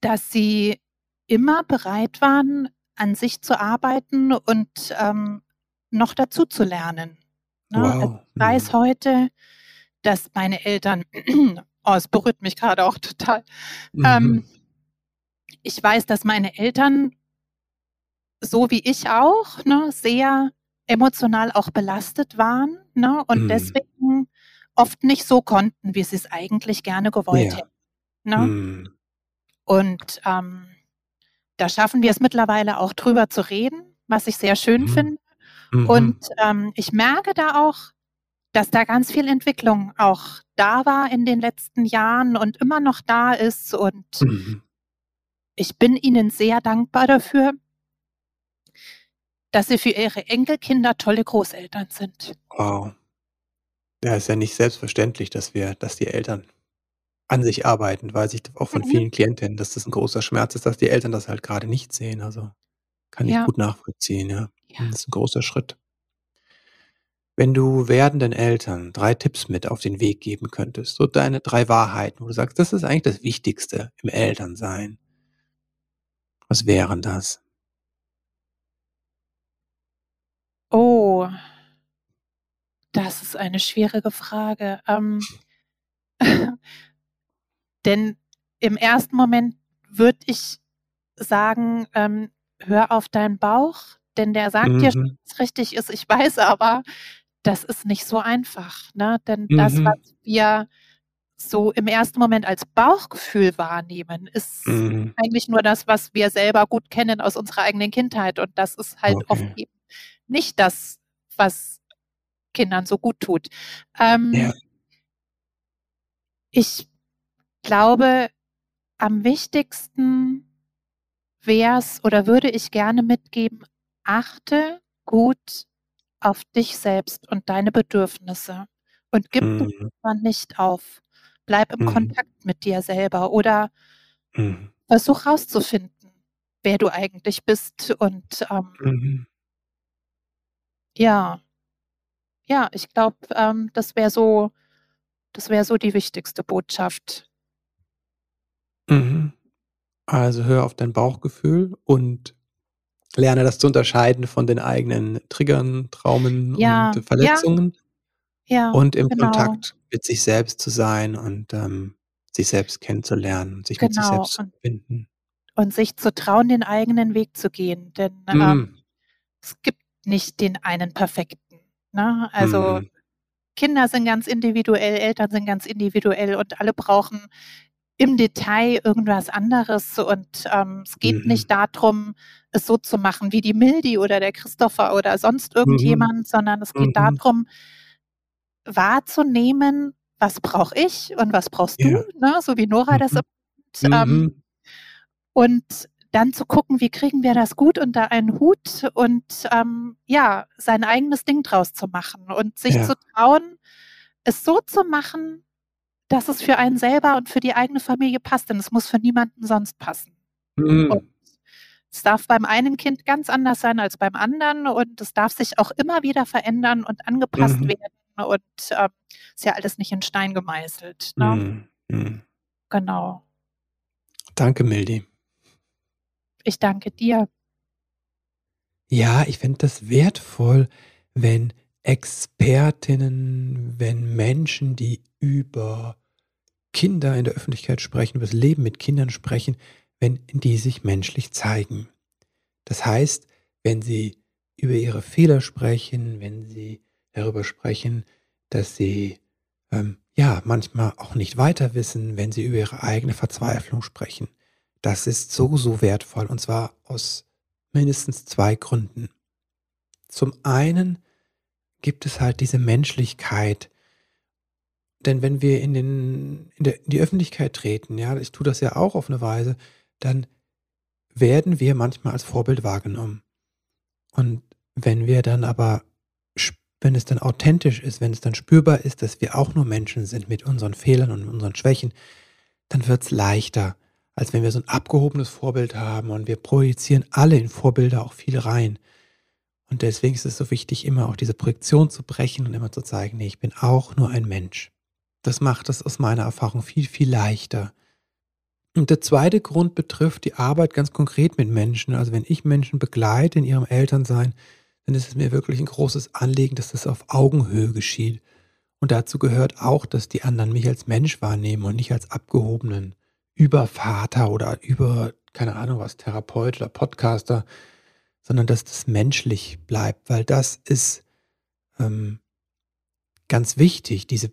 [SPEAKER 2] dass sie immer bereit waren, an sich zu arbeiten und ähm, noch dazu zu lernen. Ne? Also
[SPEAKER 3] Wow.
[SPEAKER 2] ich weiß
[SPEAKER 3] Mhm.
[SPEAKER 2] heute, dass meine Eltern, oh, es berührt mich gerade auch total.
[SPEAKER 3] Mhm.
[SPEAKER 2] Ähm, ich weiß, dass meine Eltern, so wie ich auch, ne, sehr emotional auch belastet waren ne, und
[SPEAKER 3] Mhm.
[SPEAKER 2] deswegen oft nicht so konnten, wie sie es eigentlich gerne gewollt
[SPEAKER 3] Ja.
[SPEAKER 2] hätten. Ne?
[SPEAKER 3] Mhm.
[SPEAKER 2] Und ähm, da schaffen wir es mittlerweile auch drüber zu reden, was ich sehr schön
[SPEAKER 3] Mhm.
[SPEAKER 2] finde.
[SPEAKER 3] Mhm.
[SPEAKER 2] Und ähm, ich merke da auch, dass da ganz viel Entwicklung auch da war in den letzten Jahren und immer noch da ist. Und
[SPEAKER 3] Mhm.
[SPEAKER 2] ich bin ihnen sehr dankbar dafür, dass sie für ihre Enkelkinder tolle Großeltern sind.
[SPEAKER 3] Wow. Ja, ist ja nicht selbstverständlich, dass wir, dass die Eltern an sich arbeiten, weiß ich auch von
[SPEAKER 2] Mhm.
[SPEAKER 3] vielen Klientinnen, dass das ein großer Schmerz ist, dass die Eltern das halt gerade nicht sehen. Also kann ich
[SPEAKER 2] Ja,
[SPEAKER 3] gut nachvollziehen, ja.
[SPEAKER 2] ja.
[SPEAKER 3] Das ist ein großer Schritt. Wenn du werdenden Eltern drei Tipps mit auf den Weg geben könntest, so deine drei Wahrheiten, wo du sagst, das ist eigentlich das Wichtigste im Elternsein. Was wären das?
[SPEAKER 2] Oh, das ist eine schwierige Frage. Ähm, denn im ersten Moment würde ich sagen, ähm, hör auf deinen Bauch, denn der sagt dir,
[SPEAKER 3] Mhm.
[SPEAKER 2] was richtig ist. Ich weiß aber, das ist nicht so einfach. Ne? Denn das, was
[SPEAKER 3] Mhm.
[SPEAKER 2] wir so im ersten Moment als Bauchgefühl wahrnehmen, ist
[SPEAKER 3] Mhm.
[SPEAKER 2] eigentlich nur das, was wir selber gut kennen aus unserer eigenen Kindheit. Und das ist halt oft
[SPEAKER 3] Okay.
[SPEAKER 2] eben nicht das, was Kindern so gut tut. Ähm,
[SPEAKER 3] Ja.
[SPEAKER 2] ich glaube, am wichtigsten wäre es oder würde ich gerne mitgeben, achte gut auf dich selbst und deine Bedürfnisse und gib mhm. nicht auf. Bleib im mhm. Kontakt mit dir selber oder mhm. versuch rauszufinden, wer du eigentlich bist und ähm, mhm. ja, ja, ich glaube, ähm, das wäre so, das wäre so die wichtigste Botschaft.
[SPEAKER 3] Mhm. Also hör auf dein Bauchgefühl und lerne das zu unterscheiden von den eigenen Triggern, Traumen
[SPEAKER 2] ja,
[SPEAKER 3] und Verletzungen.
[SPEAKER 2] Ja, ja
[SPEAKER 3] und im
[SPEAKER 2] genau.
[SPEAKER 3] Kontakt mit sich selbst zu sein und ähm, sich selbst kennenzulernen, sich genau. mit sich genau, selbst zu verbinden.
[SPEAKER 2] Und sich zu trauen, den eigenen Weg zu gehen. Denn mm. ähm, es gibt nicht den einen perfekten. Ne? Also mm. Kinder sind ganz individuell, Eltern sind ganz individuell und alle brauchen im Detail irgendwas anderes. Und ähm, es geht mhm. nicht darum, es so zu machen wie die Mildi oder der Christopher oder sonst irgendjemand, mhm. sondern es geht mhm. darum, wahrzunehmen, was brauche ich und was brauchst ja. du, ne? so wie Nora das mhm. ähm, mhm. und dann zu gucken, wie kriegen wir das gut unter einen Hut und ähm, ja, sein eigenes Ding draus zu machen und sich ja. zu trauen, es so zu machen, dass es für einen selber und für die eigene Familie passt, denn es muss für niemanden sonst passen. Mhm. Es darf beim einen Kind ganz anders sein als beim anderen und es darf sich auch immer wieder verändern und angepasst mhm. werden und ähm, ist ja alles nicht in Stein gemeißelt. Ne? Mhm. mhm. Genau.
[SPEAKER 3] Danke, Mildi.
[SPEAKER 2] Ich danke dir.
[SPEAKER 3] Ja, ich finde das wertvoll, wenn Expertinnen, wenn Menschen, die über Kinder in der Öffentlichkeit sprechen, über das Leben mit Kindern sprechen, wenn die sich menschlich zeigen. Das heißt, wenn sie über ihre Fehler sprechen, wenn sie darüber sprechen, dass sie ähm, ja manchmal auch nicht weiter wissen, wenn sie über ihre eigene Verzweiflung sprechen. Das ist so, so wertvoll und zwar aus mindestens zwei Gründen. Zum einen gibt es halt diese Menschlichkeit, denn wenn wir in, den, in, der, in die Öffentlichkeit treten, ja, ich tue das ja auch auf eine Weise, dann werden wir manchmal als Vorbild wahrgenommen. Und wenn wir dann aber, wenn es dann authentisch ist, wenn es dann spürbar ist, dass wir auch nur Menschen sind mit unseren Fehlern und unseren Schwächen, dann wird es leichter, als wenn wir so ein abgehobenes Vorbild haben und wir projizieren alle in Vorbilder auch viel rein. Und deswegen ist es so wichtig, immer auch diese Projektion zu brechen und immer zu zeigen, nee, ich bin auch nur ein Mensch. Das macht es aus meiner Erfahrung viel, viel leichter. Und der zweite Grund betrifft die Arbeit ganz konkret mit Menschen. Also wenn ich Menschen begleite in ihrem Elternsein, dann ist es mir wirklich ein großes Anliegen, dass das auf Augenhöhe geschieht. Und dazu gehört auch, dass die anderen mich als Mensch wahrnehmen und nicht als abgehobenen Übervater oder über, keine Ahnung was, Therapeut oder Podcaster, sondern dass das menschlich bleibt, weil das ist ähm, ganz wichtig, diese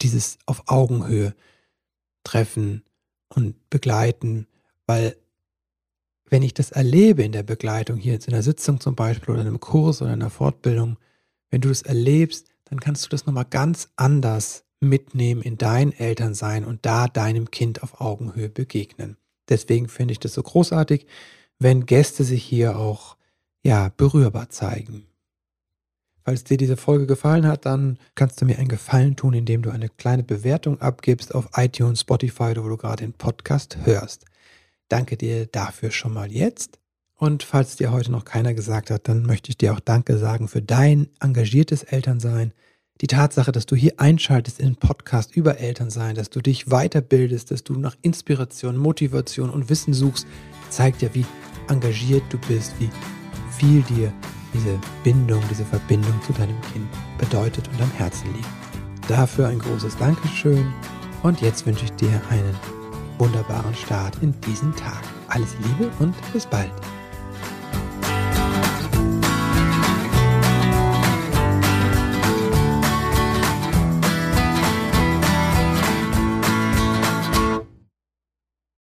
[SPEAKER 3] dieses auf Augenhöhe treffen und begleiten, weil wenn ich das erlebe in der Begleitung, hier in einer Sitzung zum Beispiel oder in einem Kurs oder in einer Fortbildung, wenn du das erlebst, dann kannst du das nochmal ganz anders mitnehmen in dein Elternsein und da deinem Kind auf Augenhöhe begegnen. Deswegen finde ich das so großartig, wenn Gäste sich hier auch ja berührbar zeigen. Falls dir diese Folge gefallen hat, dann kannst du mir einen Gefallen tun, indem du eine kleine Bewertung abgibst auf iTunes, Spotify oder wo du gerade den Podcast hörst. Danke dir dafür schon mal jetzt. Und falls dir heute noch keiner gesagt hat, dann möchte ich dir auch Danke sagen für dein engagiertes Elternsein. Die Tatsache, dass du hier einschaltest in den Podcast über Elternsein, dass du dich weiterbildest, dass du nach Inspiration, Motivation und Wissen suchst, zeigt ja, wie engagiert du bist, wie viel dir diese Bindung, diese Verbindung zu deinem Kind bedeutet und am Herzen liegt. Dafür ein großes Dankeschön und jetzt wünsche ich dir einen wunderbaren Start in diesen Tag. Alles Liebe und bis bald.